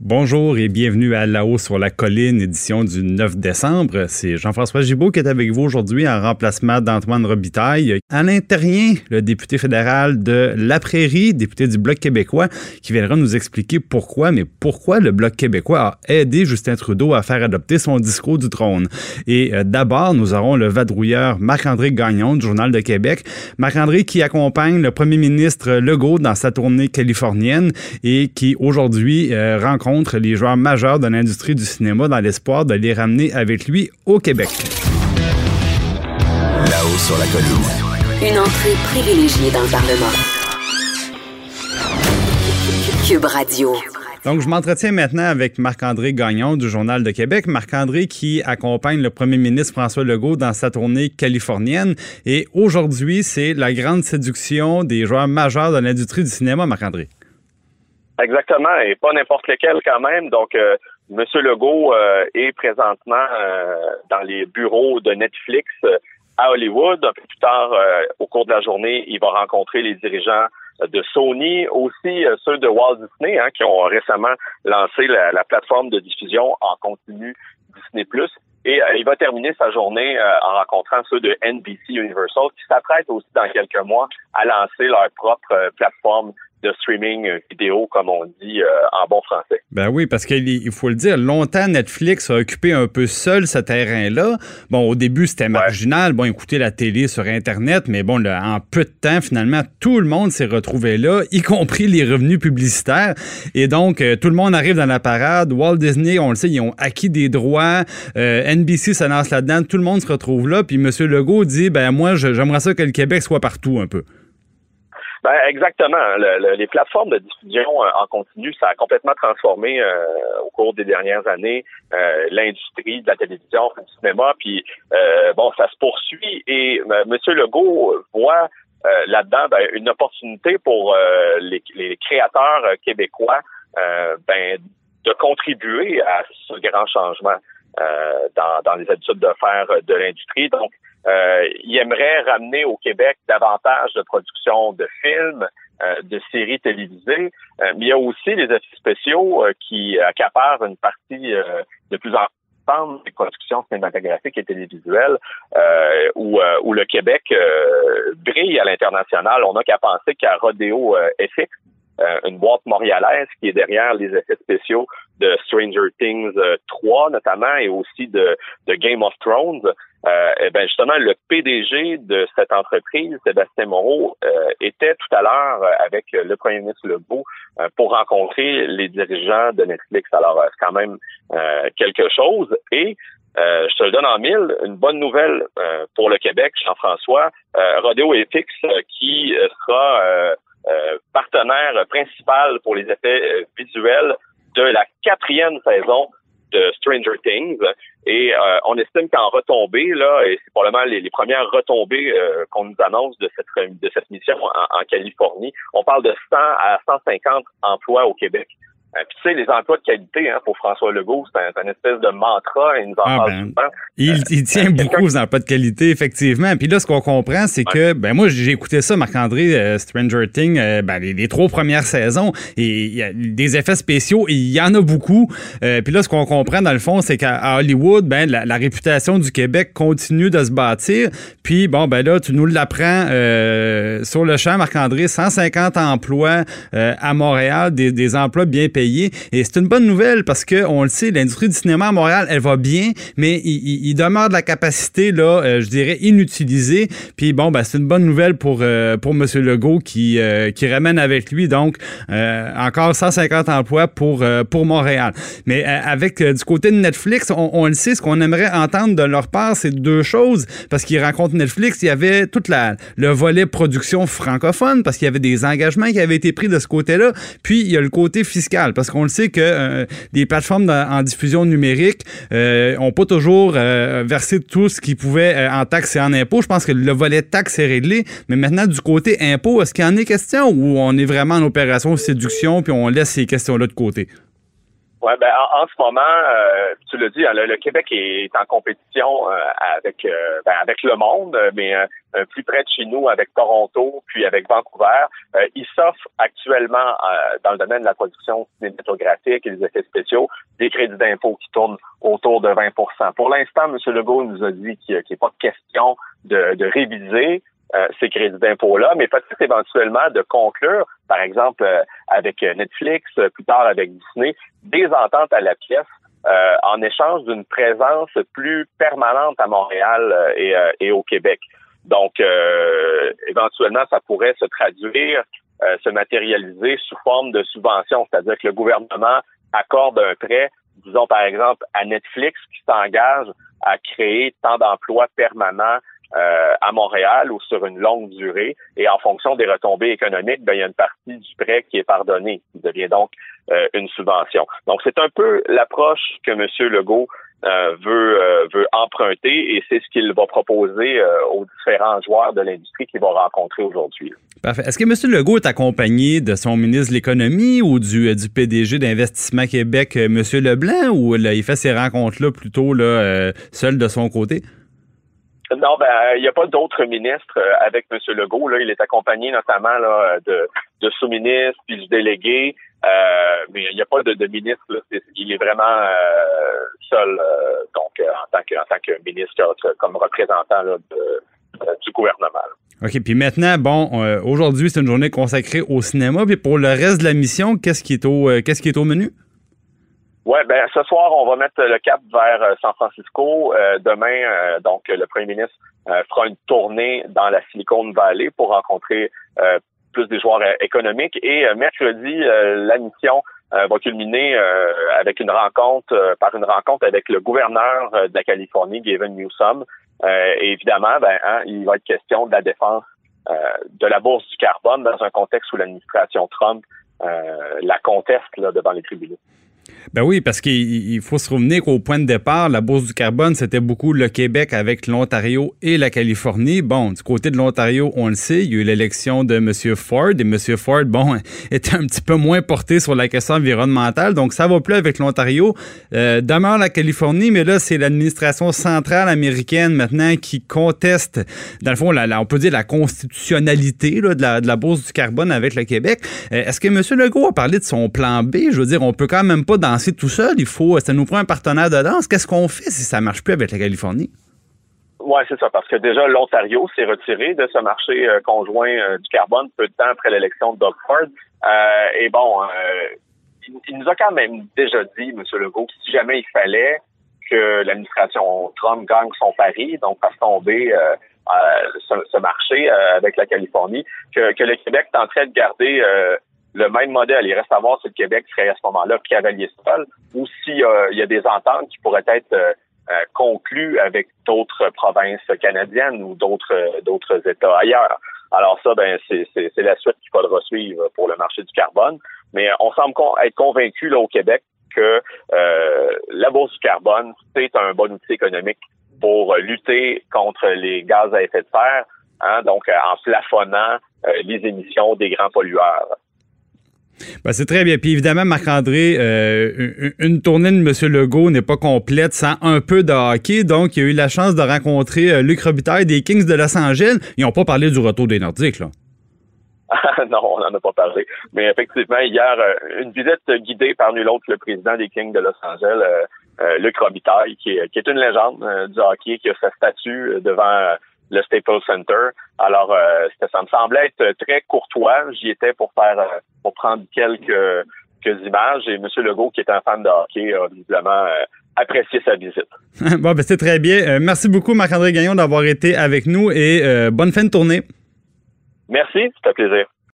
Bonjour et bienvenue à La Haut sur la colline, édition du 9 décembre. C'est Jean-François Gibault qui est avec vous aujourd'hui en remplacement d'Antoine Robitaille. Alain Terrien, le député fédéral de La Prairie, député du Bloc québécois, qui viendra nous expliquer pourquoi, mais pourquoi le Bloc québécois a aidé Justin Trudeau à faire adopter son discours du trône. Et euh, d'abord, nous aurons le vadrouilleur Marc-André Gagnon du Journal de Québec. Marc-André qui accompagne le premier ministre Legault dans sa tournée californienne et qui aujourd'hui euh, rencontre les joueurs majeurs de l'industrie du cinéma dans l'espoir de les ramener avec lui au Québec. Là-haut sur la colline. Une entrée privilégiée dans le Parlement. Cube Radio. Donc, je m'entretiens maintenant avec Marc-André Gagnon du Journal de Québec. Marc-André qui accompagne le premier ministre François Legault dans sa tournée californienne. Et aujourd'hui, c'est la grande séduction des joueurs majeurs de l'industrie du cinéma, Marc-André. Exactement, et pas n'importe lequel quand même. Donc, euh, Monsieur Legault euh, est présentement euh, dans les bureaux de Netflix à Hollywood. Un peu plus tard, au cours de la journée, il va rencontrer les dirigeants de Sony, aussi ceux de Walt Disney, hein, qui ont récemment lancé la, la, plateforme de diffusion en continu Disney+. Et il va terminer sa journée en rencontrant ceux de NBC Universal, qui s'apprêtent aussi dans quelques mois à lancer leur propre plateforme de streaming euh, vidéo, comme on dit euh, en bon français. Ben oui, parce qu'il faut le dire, longtemps Netflix a occupé un peu seul ce terrain-là. Bon, au début, c'était marginal. Bon, écouter la télé sur Internet, mais bon, en peu de temps, finalement, tout le monde s'est retrouvé là, y compris les revenus publicitaires. Et donc, euh, tout le monde arrive dans la parade. Walt Disney, on le sait, ils ont acquis des droits. NBC se lance là-dedans. Tout le monde se retrouve là. Puis M. Legault dit, ben moi, j'aimerais ça que le Québec soit partout un peu. Ben, exactement. les plateformes de diffusion euh, en continu, ça a complètement transformé euh, au cours des dernières années euh, l'industrie de la télévision, du cinéma. Puis bon, ça se poursuit et M. Legault voit là-dedans ben, une opportunité pour les, les, créateurs québécois ben, de contribuer à ce grand changement dans, dans les habitudes de faire de l'industrie. Donc, euh, il aimerait ramener au Québec davantage de production de films, euh, de séries télévisées, euh, mais il y a aussi les effets spéciaux qui accaparent une partie de plus en plus des productions cinématographiques et télévisuelles où, où le Québec brille à l'international. On n'a qu'à penser qu'à Rodeo FX, une boîte montréalaise qui est derrière les effets spéciaux de Stranger Things 3 notamment et aussi de, de Game of Thrones. Euh, eh ben justement, le PDG de cette entreprise, Sébastien Moreau, euh, était tout à l'heure euh, avec le premier ministre Legault pour rencontrer les dirigeants de Netflix. Alors, c'est quand même quelque chose. Et je te le donne en mille, une bonne nouvelle pour le Québec, Jean-François. Rodeo FX qui sera principal pour les effets visuels de la quatrième saison de Stranger Things. Et euh, on estime qu'en retombée, là, et c'est probablement les, premières retombées euh, qu'on nous annonce de cette, de cette mission en, Californie, on parle de 100 à 150 emplois au Québec. Euh, puis tu sais, les emplois de qualité, hein, pour François Legault, c'est un, espèce de mantra, il nous en ah, parle ben, souvent. Il, euh, il tient beaucoup aux emplois de qualité, effectivement. Puis là, ce qu'on comprend, c'est que, ben moi, j'ai écouté ça, Marc-André, euh, Stranger Things, ben, les, trois premières saisons, et il y a des effets spéciaux, il y en a beaucoup. puis là, ce qu'on comprend, dans le fond, c'est qu'à Hollywood, ben, la, réputation du Québec continue de se bâtir. Puis, bon, ben là, tu nous l'apprends sur le champ, Marc-André, 150 emplois à Montréal, des, des emplois bien payés et c'est une bonne nouvelle parce que on le sait, l'industrie du cinéma à Montréal, elle va bien, mais il, demeure de la capacité, là, euh, je dirais, inutilisée. Puis bon, ben, c'est une bonne nouvelle pour, euh, pour M. Legault qui, euh, qui ramène avec lui, donc, encore 150 emplois pour, pour Montréal. Mais avec du côté de Netflix, on, le sait, ce qu'on aimerait entendre de leur part, c'est deux choses. Parce qu'ils rencontrent Netflix, il y avait toute la le volet production francophone, parce qu'il y avait des engagements qui avaient été pris de ce côté-là. Puis il y a le côté fiscal parce qu'on le sait que euh, des plateformes en diffusion numérique n'ont euh, pas toujours euh, versé tout ce qu'ils pouvaient en taxes et en impôts. Je pense que le volet taxes est réglé, mais maintenant du côté impôts, est-ce qu'il y en est question ou on est vraiment en opération séduction puis on laisse ces questions-là de côté? Ouais, ben en, ce moment, euh, tu l'as dit, hein, le, Québec est en compétition euh, avec euh, ben, avec le monde, mais plus près de chez nous avec Toronto, puis avec Vancouver. il s'offre actuellement dans le domaine de la production cinématographique et des effets spéciaux des crédits d'impôt qui tournent autour de 20% Pour l'instant, M. Legault nous a dit qu'il n'est pas question de, de réviser euh, ces crédits d'impôt-là, mais peut-être éventuellement de conclure, par exemple euh, avec Netflix, euh, plus tard avec Disney, des ententes à la pièce en échange d'une présence plus permanente à Montréal et, et au Québec. Donc, éventuellement, ça pourrait se traduire, se matérialiser sous forme de subvention, c'est-à-dire que le gouvernement accorde un prêt, disons par exemple à Netflix, qui s'engage à créer tant d'emplois permanents euh, à Montréal ou sur une longue durée. Et en fonction des retombées économiques, ben, il y a une partie du prêt qui est pardonnée, qui devient donc euh, une subvention. Donc, c'est un peu l'approche que M. Legault euh, veut, veut emprunter et c'est ce qu'il va proposer aux différents joueurs de l'industrie qu'il va rencontrer aujourd'hui. Parfait. Est-ce que M. Legault est accompagné de son ministre de l'Économie ou du, du PDG d'Investissement Québec, M. Leblanc, ou il fait ces rencontres-là plutôt là, seul de son côté? Non, ben il n'y a pas d'autres ministres euh, avec M. Legault. Là, il est accompagné notamment là, de, de sous-ministres puis du délégué. Euh, mais il n'y a pas de, de ministre. Là. Il est vraiment euh, seul, donc en tant que en tant que ministre comme représentant là, du gouvernement. OK. Puis maintenant, bon, aujourd'hui, c'est une journée consacrée au cinéma. Puis pour le reste de la mission, qu'est-ce qui est au qu'est-ce qui est au menu? Ouais, ben ce soir, on va mettre le cap vers euh, San Francisco. Euh, demain, euh, donc le premier ministre fera une tournée dans la Silicon Valley pour rencontrer plus des joueurs économiques. Et mercredi, la mission va culminer avec une rencontre, par une rencontre avec le gouverneur de la Californie, Gavin Newsom. et évidemment, ben, hein, il va être question de la défense de la bourse du carbone dans un contexte où l'administration Trump la conteste là, devant les tribunaux. Ben oui, parce qu'il faut se revenir qu'au point de départ, la bourse du carbone, c'était beaucoup le Québec avec l'Ontario et la Californie. Bon, du côté de l'Ontario, on le sait, il y a eu l'élection de M. Ford et M. Ford, bon, était un petit peu moins porté sur la question environnementale, donc ça va plus avec l'Ontario. Euh, demeure la Californie, mais là, c'est l'administration centrale américaine maintenant qui conteste, dans le fond, la, on peut dire la constitutionnalité de, la, bourse du carbone avec le Québec. Euh, est-ce que M. Legault a parlé de son plan B? Je veux dire, on peut quand même pas danser tout seul. Il faut, ça nous prend un partenaire de danse. Qu'est-ce qu'on fait si ça marche plus avec la Californie? Oui, c'est ça, parce que déjà, l'Ontario s'est retiré de ce marché euh, conjoint euh, du carbone peu de temps après l'élection de Doug Ford. Euh, et bon, il, nous a quand même déjà dit, M. Legault, que si jamais il fallait que l'administration Trump gagne son pari, donc fasse tomber ce, marché avec la Californie, que, que le Québec tenterait de garder le même modèle. Il reste à voir si le Québec serait à ce moment-là cavalier seul ou s'il y a des ententes qui pourraient être euh, euh, conclues avec d'autres provinces canadiennes ou d'autres d'autres États ailleurs. Alors ça, ben c'est la suite qu'il faudra suivre pour le marché du carbone. Mais on semble être convaincu là au Québec que euh, la bourse du carbone c'est un bon outil économique pour lutter contre les gaz à effet de serre, hein, donc en plafonnant les émissions des grands pollueurs. Ben, c'est très bien. Puis évidemment, Marc-André, euh, une tournée de M. Legault n'est pas complète sans un peu de hockey. Donc, il a eu la chance de rencontrer euh, Luc Robitaille des Kings de Los Angeles. Ils n'ont pas parlé du retour des Nordiques, là. non, on n'en a pas parlé. Mais effectivement, hier, euh, une visite guidée par nul autre le président des Kings de Los Angeles, Luc Robitaille, qui est, qui est une légende du hockey, qui a sa statue devant le Staples Center. Alors, euh, ça me semblait être très courtois. J'y étais pour faire, euh, pour prendre quelques, quelques images. Et M. Legault, qui est un fan de hockey, a visiblement euh, apprécié sa visite. bon, ben c'est très bien. merci beaucoup, Marc-André Gagnon, d'avoir été avec nous et bonne fin de tournée. Merci, c'était un plaisir.